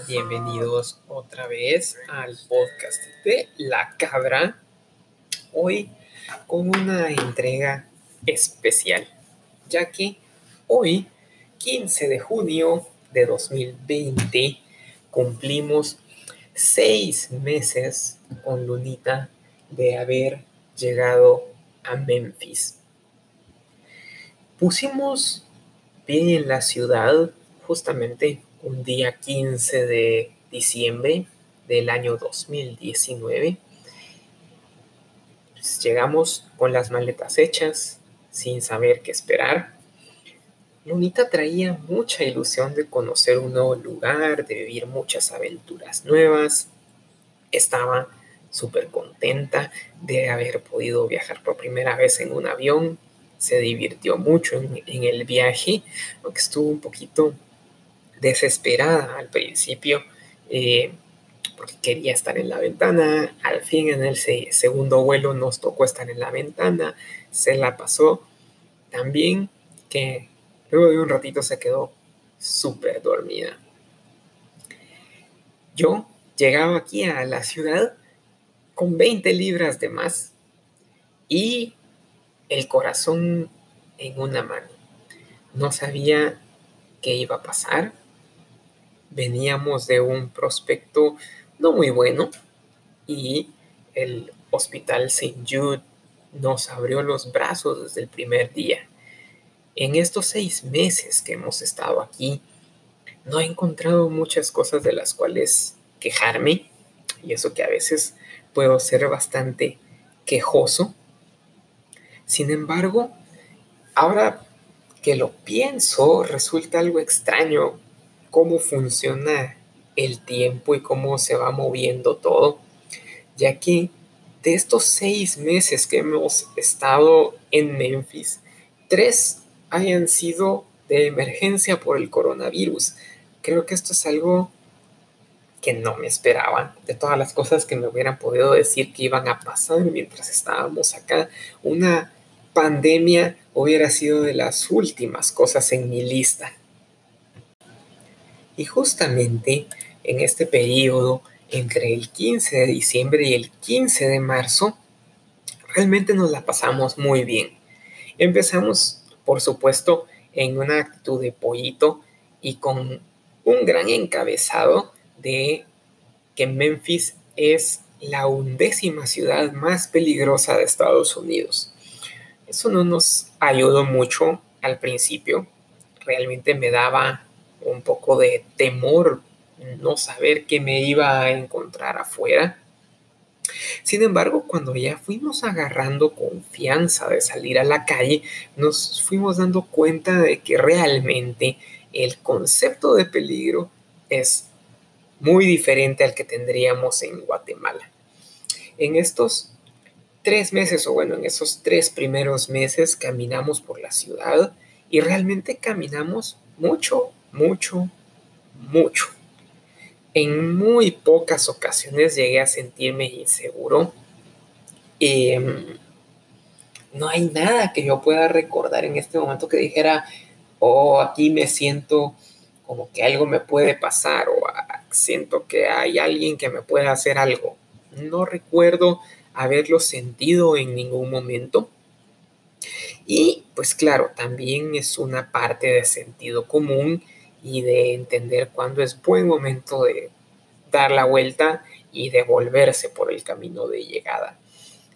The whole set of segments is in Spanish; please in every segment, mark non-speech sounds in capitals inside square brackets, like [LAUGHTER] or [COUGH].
Bienvenidos otra vez al podcast de La Cabra. Hoy con una entrega especial, ya que hoy, 15 de junio de 2020, cumplimos seis meses con Lunita de haber llegado a Memphis. Pusimos pie en la ciudad justamente un día 15 de diciembre del año 2019. Pues, llegamos con las maletas hechas, sin saber qué esperar. Lunita traía mucha ilusión de conocer un nuevo lugar, de vivir muchas aventuras nuevas. Estaba súper contenta de haber podido viajar por primera vez en un avión. Se divirtió mucho en, en el viaje, aunque estuvo un poquito desesperada al principio eh, porque quería estar en la ventana. Al fin en el segundo vuelo nos tocó estar en la ventana. Se la pasó también que luego de un ratito se quedó súper dormida. Yo llegaba aquí a la ciudad con 20 libras de más y el corazón en una mano. No sabía qué iba a pasar, veníamos de un prospecto no muy bueno y el Hospital St. Jude nos abrió los brazos desde el primer día. En estos seis meses que hemos estado aquí, no he encontrado muchas cosas de las cuales quejarme, y eso que a veces puedo ser bastante quejoso. Sin embargo, ahora que lo pienso, resulta algo extraño cómo funciona el tiempo y cómo se va moviendo todo, ya que de estos seis meses que hemos estado en Memphis, tres hayan sido de emergencia por el coronavirus. Creo que esto es algo que no me esperaba. De todas las cosas que me hubieran podido decir que iban a pasar mientras estábamos acá, una pandemia hubiera sido de las últimas cosas en mi lista. Y justamente en este periodo, entre el 15 de diciembre y el 15 de marzo, realmente nos la pasamos muy bien. Empezamos, por supuesto, en una actitud de pollito y con un gran encabezado de que Memphis es la undécima ciudad más peligrosa de Estados Unidos. Eso no nos ayudó mucho al principio. Realmente me daba un poco de temor, no saber qué me iba a encontrar afuera. Sin embargo, cuando ya fuimos agarrando confianza de salir a la calle, nos fuimos dando cuenta de que realmente el concepto de peligro es muy diferente al que tendríamos en Guatemala. En estos tres meses, o bueno, en esos tres primeros meses caminamos por la ciudad y realmente caminamos mucho, mucho, mucho. En muy pocas ocasiones llegué a sentirme inseguro. Em, no hay nada que yo pueda recordar en este momento que dijera, oh, aquí me siento como que algo me puede pasar o ah, siento que hay alguien que me puede hacer algo. No recuerdo haberlo sentido en ningún momento. Y pues claro, también es una parte de sentido común y de entender cuándo es buen momento de dar la vuelta y devolverse por el camino de llegada.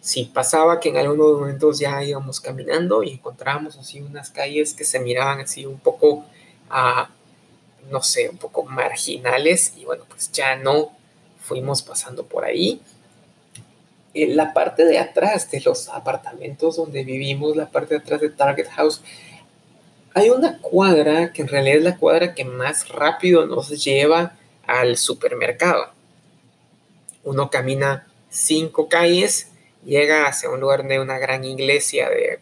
Si pasaba que en algunos momentos ya íbamos caminando y encontrábamos así unas calles que se miraban así un poco, a, no sé, un poco marginales y bueno, pues ya no fuimos pasando por ahí. En la parte de atrás de los apartamentos donde vivimos, la parte de atrás de Target House, hay una cuadra que en realidad es la cuadra que más rápido nos lleva al supermercado. Uno camina cinco calles, llega hacia un lugar de una gran iglesia de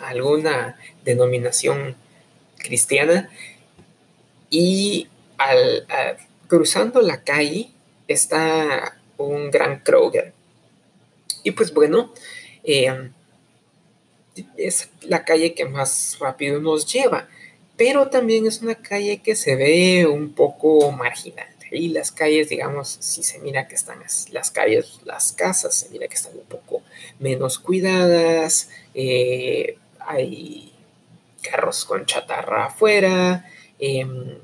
alguna denominación cristiana y al, cruzando la calle está un gran Kroger. Y pues bueno, eh, es la calle que más rápido nos lleva. pero también es una calle que se ve un poco marginal. Y las calles, digamos, si se mira que están las, calles, las casas, se mira que están un poco menos cuidadas, eh, hay carros con chatarra afuera, em,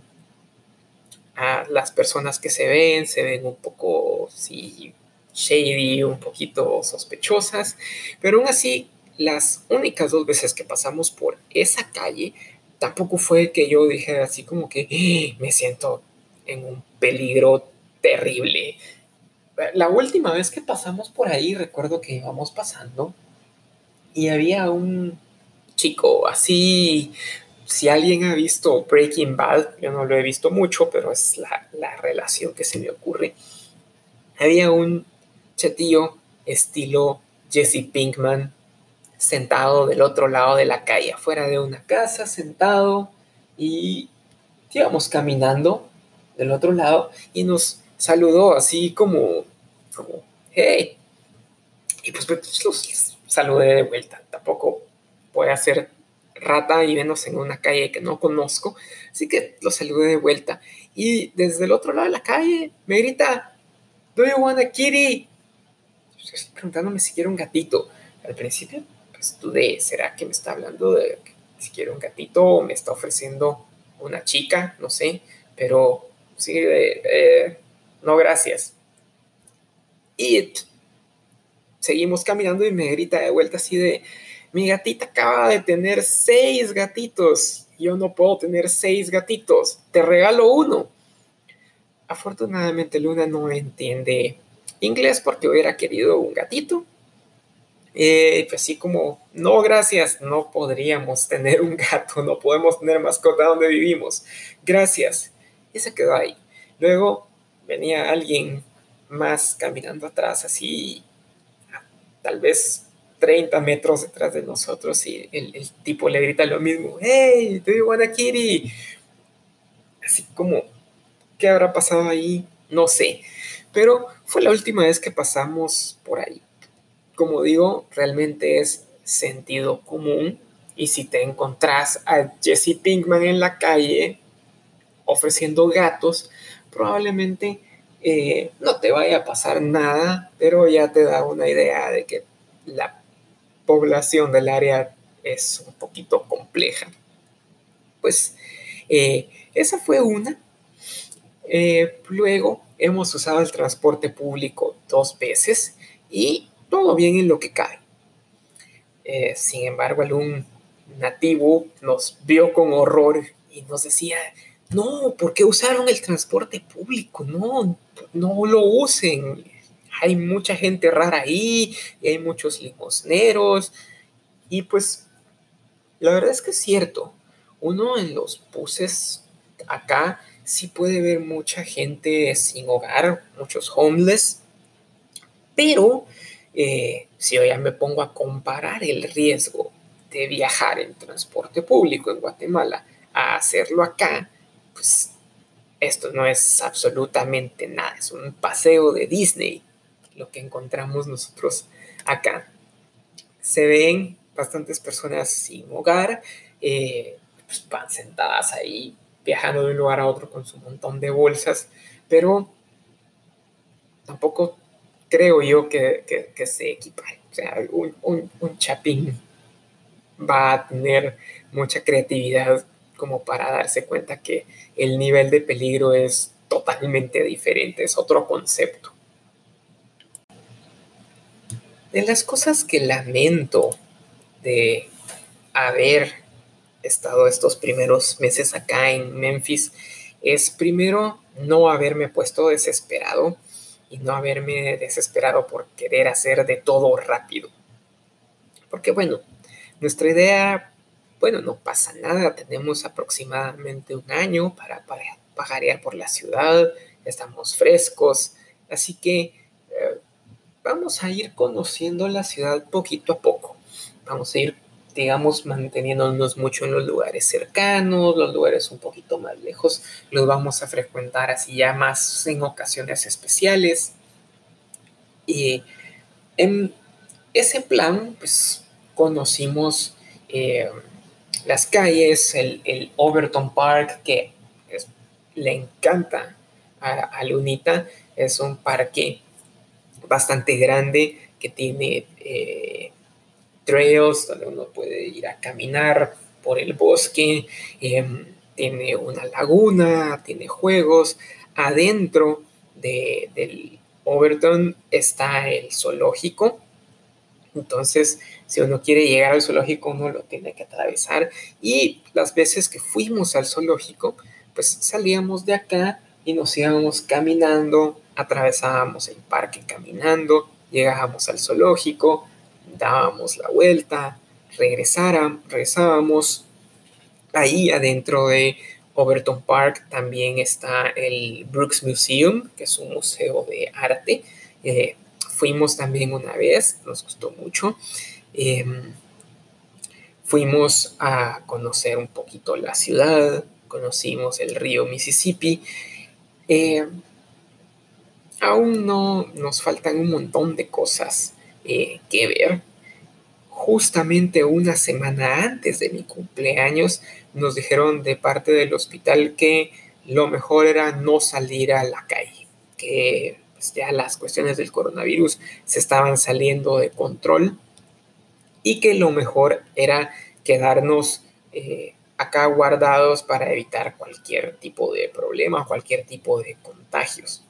las personas que se ven se ven un poco, sí, shady, un poquito sospechosas, pero aún así, las únicas dos veces que pasamos por esa calle, tampoco fue que yo dije así como que ¡Ah! me siento en un peligro terrible. La última vez que pasamos por ahí, recuerdo que íbamos pasando y había un chico así, si alguien ha visto Breaking Bad, yo no lo he visto mucho, pero es la, la relación que se me ocurre. Había un chatillo estilo Jesse Pinkman sentado del otro lado de la calle, afuera de una casa, sentado, y íbamos caminando del otro lado y nos saludó así como, como, hey. Y pues, pues los saludé de vuelta. Tampoco puede hacer rata y menos en una calle que no conozco. Así que los saludé de vuelta. Y desde el otro lado de la calle me grita, ¿Do you want a kitty? Estoy preguntándome si quiero un gatito. Al principio dudé, ¿será que me está hablando de si quiero un gatito o me está ofreciendo una chica? No sé, pero sí, eh, no gracias. Y seguimos caminando y me grita de vuelta así de, mi gatita acaba de tener seis gatitos. Yo no puedo tener seis gatitos. Te regalo uno. Afortunadamente Luna no entiende inglés porque hubiera querido un gatito. Eh, pues así como, no, gracias, no podríamos [LAUGHS] tener un gato, no podemos tener mascota donde vivimos. Gracias. Y se quedó ahí. Luego venía alguien más caminando atrás, así, tal vez 30 metros detrás de nosotros, y el, tipo le grita lo mismo: Hey, do you want kitty? Así como, ¿qué habrá pasado ahí? No sé. Pero fue la última vez que pasamos por ahí como digo, realmente es sentido común. Y si te encontrás a Jesse Pinkman en la calle ofreciendo gatos, probablemente eh, no te vaya a pasar nada, pero ya te da una idea de que la población del área es un poquito compleja. Pues eh, esa fue una. Eh, luego hemos usado el transporte público dos veces y todo bien en lo que cae. Eh, sin embargo, algún nativo nos vio con horror y nos decía, no, ¿por qué usaron el transporte público? No, no lo usen. Hay mucha gente rara ahí y hay muchos limosneros. Y pues, la verdad es que es cierto. Uno en los buses acá sí puede ver mucha gente sin hogar, muchos homeless. Pero eh, si yo ya me pongo a comparar el riesgo de viajar en transporte público en Guatemala a hacerlo acá, pues esto no es absolutamente nada, es un paseo de Disney lo que encontramos nosotros acá. Se ven bastantes personas sin hogar, eh, pues van sentadas ahí viajando de un lugar a otro con su montón de bolsas, pero tampoco creo yo que, se equipare. O sea, un, chapín va a tener mucha creatividad como para darse cuenta que el nivel de peligro es totalmente diferente, es otro concepto. De las cosas que lamento de haber estado estos primeros meses acá en Memphis es primero no haberme puesto desesperado y no haberme desesperado por querer hacer de todo rápido. Porque bueno, nuestra idea, bueno, no pasa nada, tenemos aproximadamente un año para, pajarear por la ciudad, estamos frescos, así que eh, vamos a ir conociendo la ciudad poquito a poco, vamos a ir digamos, manteniéndonos mucho en los lugares cercanos, los lugares un poquito más lejos, los vamos a frecuentar así ya más en ocasiones especiales. Y en ese plan, pues conocimos eh, las calles, el, Overton Park, que le encanta a, Lunita, es un parque bastante grande que tiene eh, trails donde uno puede ir a caminar por el bosque, em, tiene una laguna, tiene juegos. Adentro del Overton está el zoológico. Entonces, si uno quiere llegar al zoológico, uno lo tiene que atravesar. Y las veces que fuimos al zoológico, pues salíamos de acá y nos íbamos caminando, atravesábamos el parque caminando, llegábamos al zoológico, dábamos la vuelta, regresábamos. Ahí adentro de Overton Park también está el Brooks Museum, que es un museo de arte. Eh, fuimos también una vez, nos gustó mucho. Em, fuimos a conocer un poquito la ciudad, conocimos el río Mississippi. Em, aún no nos faltan un montón de cosas eh, que ver. Justamente una semana antes de mi cumpleaños nos dijeron de parte del hospital que lo mejor era no salir a la calle, que pues, ya las cuestiones del coronavirus se estaban saliendo de control y que lo mejor era quedarnos eh, acá guardados para evitar cualquier tipo de problema, cualquier tipo de contagios.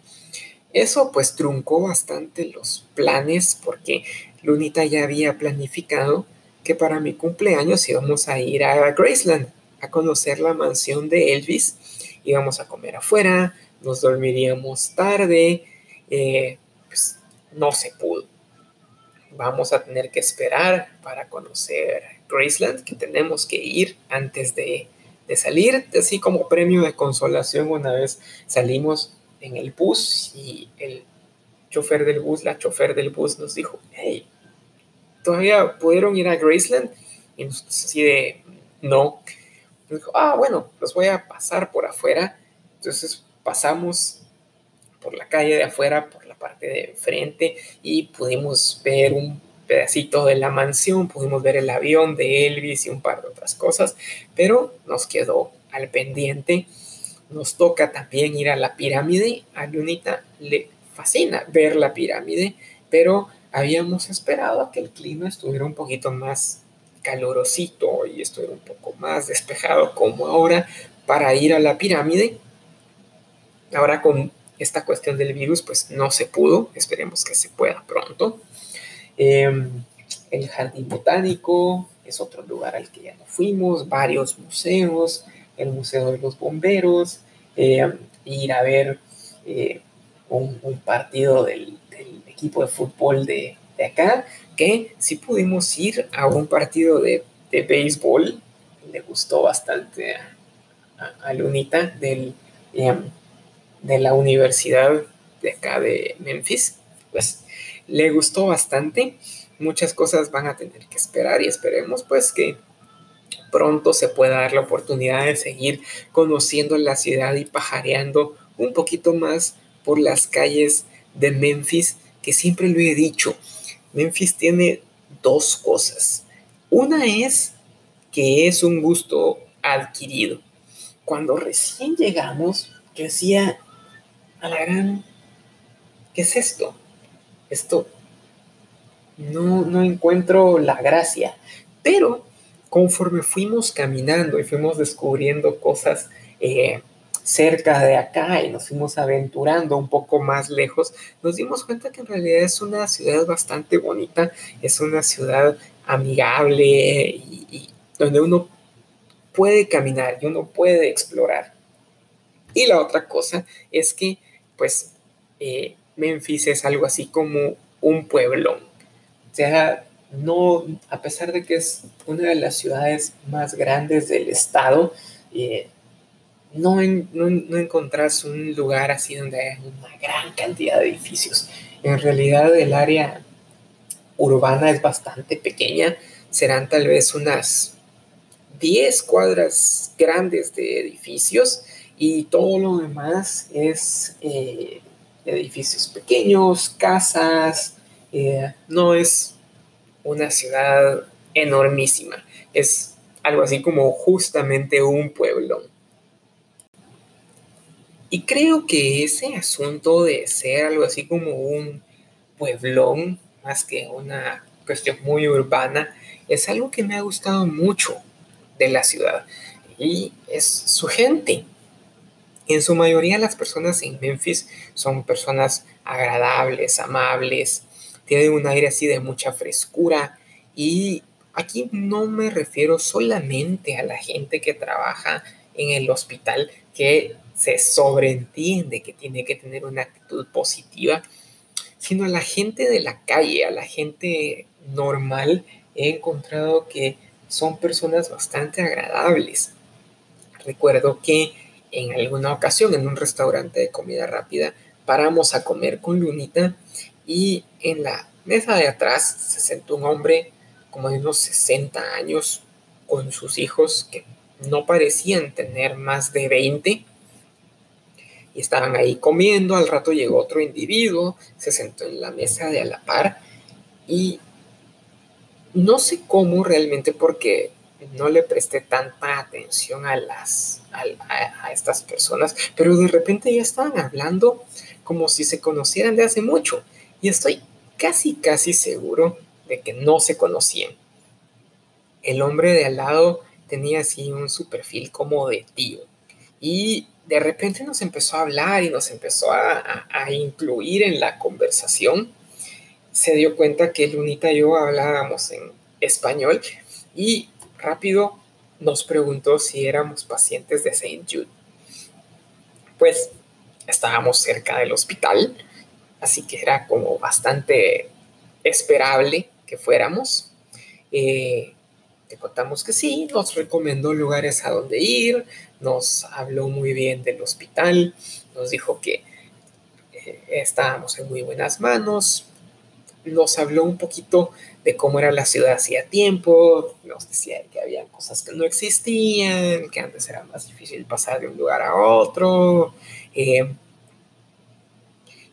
Eso pues truncó bastante los planes porque Lunita ya había planificado que para mi cumpleaños íbamos a ir a Graceland a conocer la mansión de Elvis, íbamos a comer afuera, nos dormiríamos tarde, eh, pues no se pudo. Vamos a tener que esperar para conocer Graceland, que tenemos que ir antes de, de salir, así como premio de consolación una vez salimos en el bus y el chofer del bus, la chofer del bus nos dijo, hey, ¿todavía pudieron ir a Graceland? Y nosotros así de, no. Nos dijo, ah, bueno, los voy a pasar por afuera. Entonces pasamos por la calle de afuera, por la parte de frente y pudimos ver un pedacito de la mansión, pudimos ver el avión de Elvis y un par de otras cosas, pero nos quedó al pendiente nos toca también ir a la pirámide. A Lunita le fascina ver la pirámide, pero habíamos esperado que el clima estuviera un poquito más calorosito y estuviera un poco más despejado como ahora para ir a la pirámide. Ahora con esta cuestión del virus, pues no se pudo. Esperemos que se pueda pronto. Em, el jardín botánico es otro lugar al que ya no fuimos, varios museos el Museo de los Bomberos, eh, ir a ver eh, un, partido del, equipo de fútbol de, acá, que sí pudimos ir a un partido de, béisbol, le gustó bastante a, Lunita del, em, de la universidad de acá de Memphis, pues le gustó bastante, muchas cosas van a tener que esperar y esperemos pues que pronto se pueda dar la oportunidad de seguir conociendo la ciudad y pajareando un poquito más por las calles de Memphis, que siempre lo he dicho, Memphis tiene dos cosas. Una es que es un gusto adquirido. Cuando recién llegamos, yo decía, a la gran, ¿qué es esto? Esto no, no encuentro la gracia. Pero conforme fuimos caminando y fuimos descubriendo cosas eh, cerca de acá y nos fuimos aventurando un poco más lejos, nos dimos cuenta que en realidad es una ciudad bastante bonita, es una ciudad amigable y, donde uno puede caminar y uno puede explorar. Y la otra cosa es que, pues, eh, Memphis es algo así como un pueblón. O sea, no, a pesar de que es una de las ciudades más grandes del estado, eh, no, no, encontrás un lugar así donde haya una gran cantidad de edificios. En realidad el área urbana es bastante pequeña, serán tal vez unas 10 cuadras grandes de edificios y todo lo demás es eh, edificios pequeños, casas, eh, no es una ciudad enormísima. Es algo así como justamente un pueblón. Y creo que ese asunto de ser algo así como un pueblón, más que una cuestión muy urbana, es algo que me ha gustado mucho de la ciudad. Y es su gente. En su mayoría las personas en Memphis son personas agradables, amables, tienen un aire así de mucha frescura y aquí no me refiero solamente a la gente que trabaja en el hospital, que se sobreentiende que tiene que tener una actitud positiva, sino a la gente de la calle, a la gente normal, he encontrado que son personas bastante agradables. Recuerdo que en alguna ocasión en un restaurante de comida rápida paramos a comer con Lunita y en la mesa de atrás se sentó un hombre como de unos 60 años con sus hijos que no parecían tener más de 20 y estaban ahí comiendo. Al rato llegó otro individuo, se sentó en la mesa de a la par y no sé cómo realmente porque no le presté tanta atención a, las, a, a, estas personas, pero de repente ya estaban hablando como si se conocieran de hace mucho y estoy casi, casi seguro de que no se conocían. El hombre de al lado tenía así un su perfil como de tío y de repente nos empezó a hablar y nos empezó a, incluir en la conversación. Se dio cuenta que Lunita y yo hablábamos en español y rápido nos preguntó si éramos pacientes de St. Jude. Pues estábamos cerca del hospital, así que era como bastante esperable que fuéramos. Eh, te contamos que sí, nos recomendó lugares a donde ir, nos habló muy bien del hospital, nos dijo que eh, estábamos en muy buenas manos, nos habló un poquito de cómo era la ciudad hacía tiempo, nos decía que había cosas que no existían, que antes era más difícil pasar de un lugar a otro. Eh,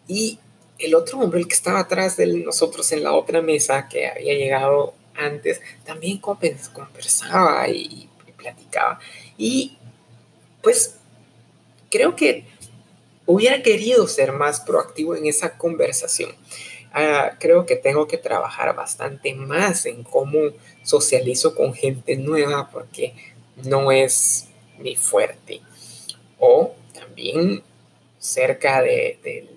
y el otro hombre, el que estaba atrás de nosotros en la otra mesa, que había llegado antes, también conversaba y, y platicaba. Y pues creo que hubiera querido ser más proactivo en esa conversación. Ah, creo que tengo que trabajar bastante más en cómo socializo con gente nueva porque no es mi fuerte. O también cerca del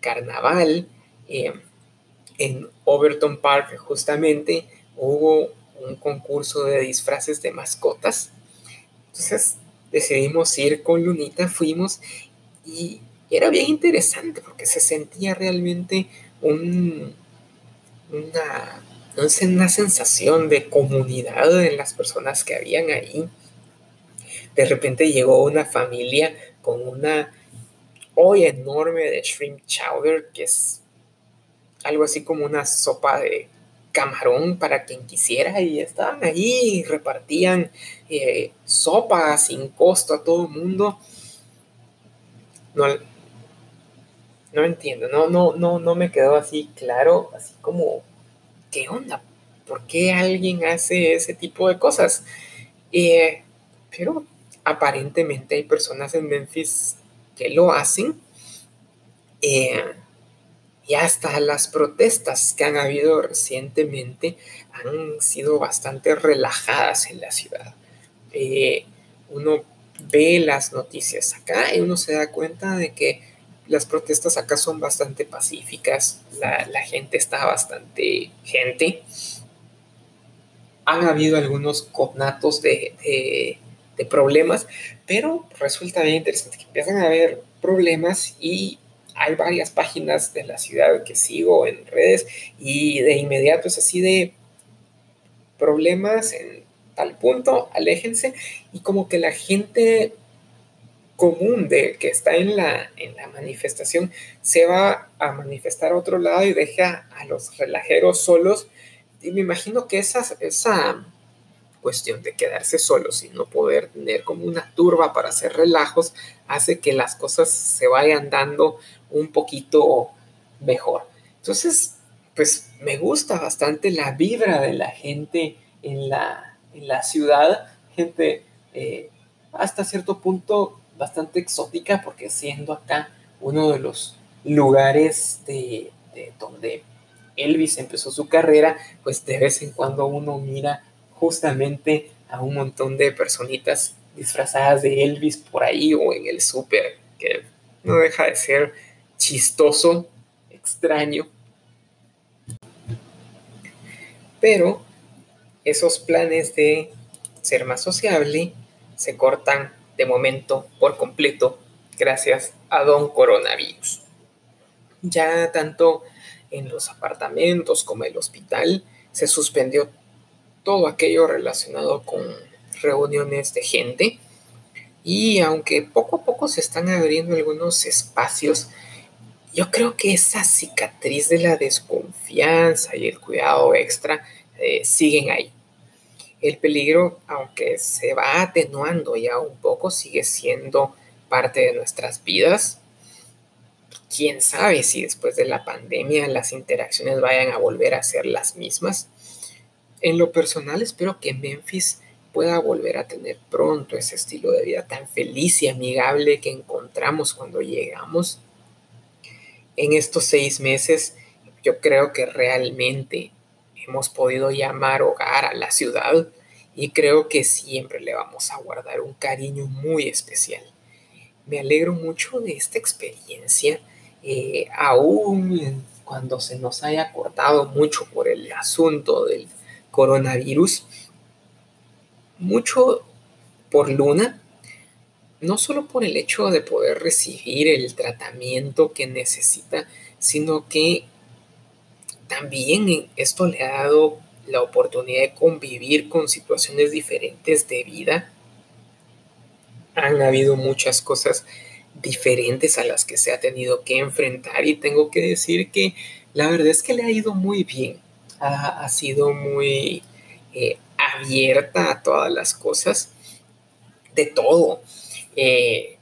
carnaval, eh, en Overton Park justamente hubo un concurso de disfraces de mascotas. Entonces decidimos ir con Lunita, fuimos y era bien interesante porque se sentía realmente un, una, una sensación de comunidad en las personas que habían ahí. De repente llegó una familia con una olla enorme de shrimp chowder, que es algo así como una sopa de camarón para quien quisiera y estaban ahí y repartían eh, sopa sin costo a todo el mundo. No, no entiendo, no, no, no, no me quedó así claro, así como, ¿qué onda? ¿Por qué alguien hace ese tipo de cosas? Eh, pero aparentemente hay personas en Memphis que lo hacen. Eh, y hasta las protestas que han habido recientemente han sido bastante relajadas en la ciudad. Eh, uno ve las noticias acá y uno se da cuenta de que las protestas acá son bastante pacíficas, la, gente está bastante gente. Han habido algunos conatos de, de problemas, pero resulta bien interesante que empiezan a haber problemas y hay varias páginas de la ciudad que sigo en redes y de inmediato es así de problemas en tal punto, aléjense y como que la gente común de que está en la, en la manifestación se va a manifestar a otro lado y deja a los relajeros solos y me imagino que esa, esa cuestión de quedarse solos y no poder tener como una turba para hacer relajos hace que las cosas se vayan dando un poquito mejor. Entonces, pues me gusta bastante la vibra de la gente en la, en la ciudad, gente eh, hasta cierto punto bastante exótica, porque siendo acá uno de los lugares de, de donde Elvis empezó su carrera, pues de vez en cuando uno mira justamente a un montón de personitas disfrazadas de Elvis por ahí o en el súper, que no deja de ser chistoso, extraño. Pero esos planes de ser más sociable se cortan de momento por completo gracias a don coronavirus. Ya tanto en los apartamentos como el hospital se suspendió todo aquello relacionado con reuniones de gente y aunque poco a poco se están abriendo algunos espacios, yo creo que esa cicatriz de la desconfianza y el cuidado extra eh, siguen ahí. El peligro, aunque se va atenuando ya un poco, sigue siendo parte de nuestras vidas. Quién sabe si después de la pandemia las interacciones vayan a volver a ser las mismas. En lo personal espero que Memphis pueda volver a tener pronto ese estilo de vida tan feliz y amigable que encontramos cuando llegamos. En estos seis meses yo creo que realmente hemos podido llamar hogar a la ciudad y creo que siempre le vamos a guardar un cariño muy especial. Me alegro mucho de esta experiencia, eh, aún cuando se nos haya cortado mucho por el asunto del coronavirus, mucho por Luna, no solo por el hecho de poder recibir el tratamiento que necesita, sino que también esto le ha dado la oportunidad de convivir con situaciones diferentes de vida. Han habido muchas cosas diferentes a las que se ha tenido que enfrentar y tengo que decir que la verdad es que le ha ido muy bien. Ha, sido muy eh, abierta a todas las cosas, de todo. Eh,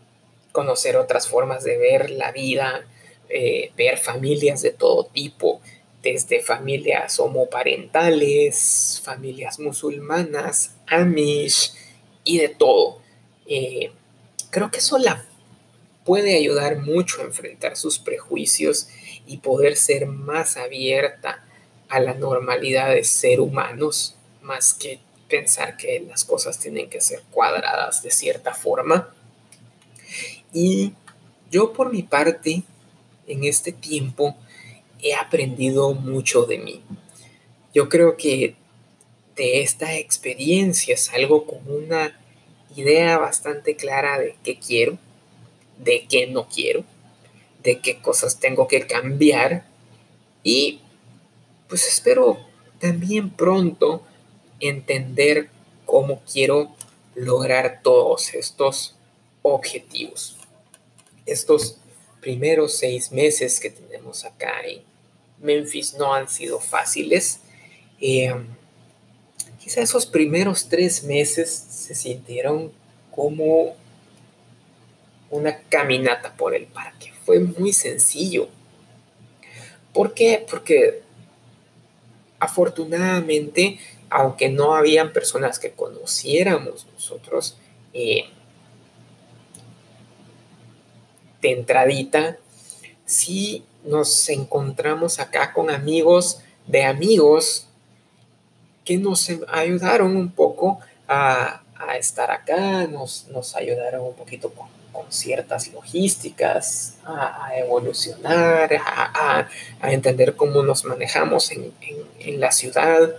conocer otras formas de ver la vida, eh, ver familias de todo tipo, desde familias homoparentales, familias musulmanas, amish y de todo. Creo que eso la puede ayudar mucho a enfrentar sus prejuicios y poder ser más abierta a la normalidad de ser humanos, más que pensar que las cosas tienen que ser cuadradas de cierta forma. Y yo por mi parte, en este tiempo, he aprendido mucho de mí. Yo creo que de esta experiencia salgo con una idea bastante clara de qué quiero, de qué no quiero, de qué cosas tengo que cambiar y pues espero también pronto entender cómo quiero lograr todos estos objetivos. Estos primeros seis meses que tenemos acá en Memphis no han sido fáciles. Eh, quizá esos primeros tres meses se sintieron como una caminata por el parque. Fue muy sencillo. ¿Por qué? Porque afortunadamente, aunque no habían personas que conociéramos nosotros, eh, de entradita, sí nos encontramos acá con amigos de amigos que nos ayudaron un poco a, estar acá, nos, nos, ayudaron un poquito ciertas logísticas, a, evolucionar, a, entender cómo nos manejamos en, en la ciudad.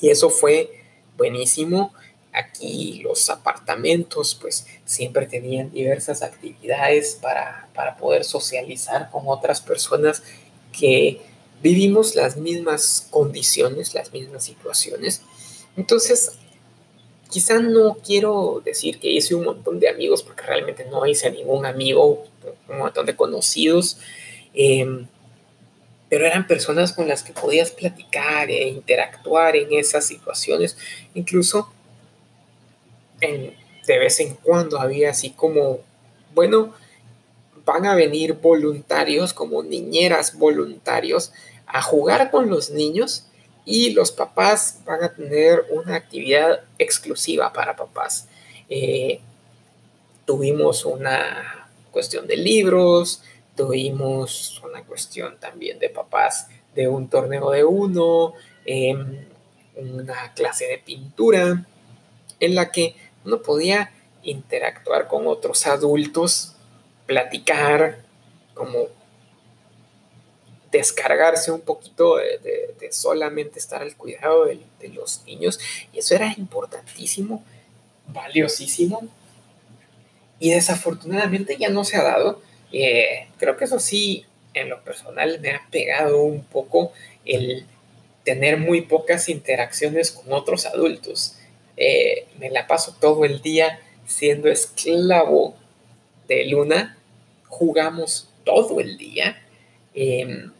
Y eso fue buenísimo. Aquí los apartamentos pues siempre tenían diversas actividades para, para poder socializar con otras personas que vivimos las mismas condiciones, las mismas situaciones. Entonces, quizá no quiero decir que hice un montón de amigos, porque realmente no hice ningún amigo, un montón de conocidos, em, pero eran personas con las que podías platicar e interactuar en esas situaciones. Incluso de vez en cuando había así como, bueno, van a venir voluntarios, como niñeras voluntarios, a jugar con los niños y los papás van a tener una actividad exclusiva para papás. Eh, tuvimos una cuestión de libros, tuvimos una cuestión también de papás de un torneo de uno, em, una clase de pintura en la que uno podía interactuar con otros adultos, platicar, como descargarse un poquito de, solamente estar al cuidado de, los niños. Y eso era importantísimo, valiosísimo. Y desafortunadamente ya no se ha dado. Eh, creo que eso sí, en lo personal, me ha pegado un poco el tener muy pocas interacciones con otros adultos. Eh, me la paso todo el día siendo esclavo de Luna. Jugamos todo el día. Em,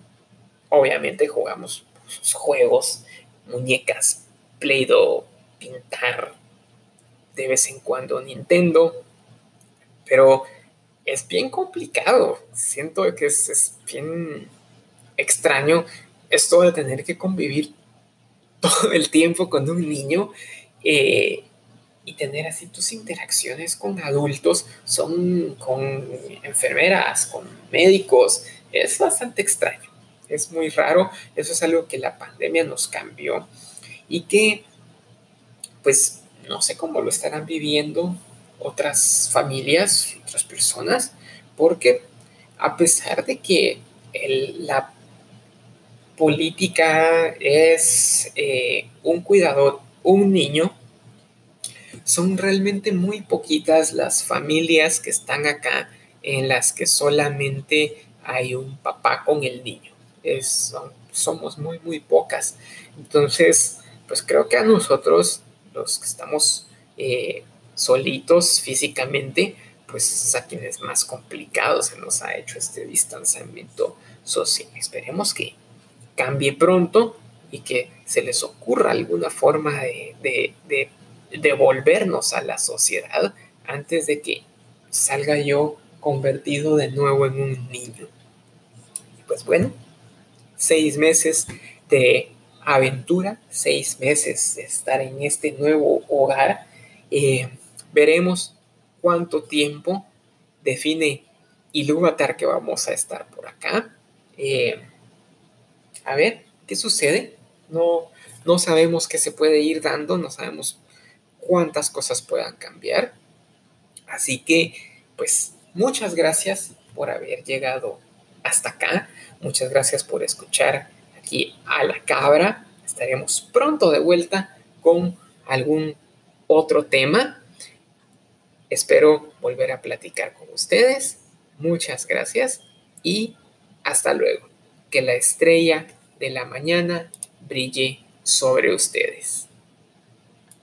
obviamente jugamos juegos, muñecas, Play-Doh, pintar, de vez en cuando Nintendo, pero es bien complicado. Siento que es, bien extraño esto de tener que convivir [LAUGHS] todo el tiempo con un niño eh, y tener así tus interacciones con adultos, son con enfermeras, con médicos, es bastante extraño es muy raro, eso es algo que la pandemia nos cambió y que pues no sé cómo lo estarán viviendo otras familias, otras personas, porque a pesar de que la política es eh, un cuidador, un niño, son realmente muy poquitas las familias que están acá en las que solamente hay un papá con el niño somos muy, muy pocas. Entonces, pues creo que a nosotros, los que estamos eh, solitos físicamente, pues es a quienes más complicado se nos ha hecho este distanciamiento social. Esperemos que cambie pronto y que se les ocurra alguna forma de, de, de, de volvernos a la sociedad antes de que salga yo convertido de nuevo en un niño. Pues bueno, seis meses de aventura, seis meses de estar en este nuevo hogar. Eh, veremos cuánto tiempo define Ilúvatar que vamos a estar por acá. Eh, a ver, ¿qué sucede? No, no sabemos qué se puede ir dando, no sabemos cuántas cosas puedan cambiar. Así que, pues, muchas gracias por haber llegado hasta acá. Muchas gracias por escuchar aquí a la cabra. Estaremos pronto de vuelta con algún otro tema. Espero volver a platicar con ustedes. Muchas gracias y hasta luego. Que la estrella de la mañana brille sobre ustedes.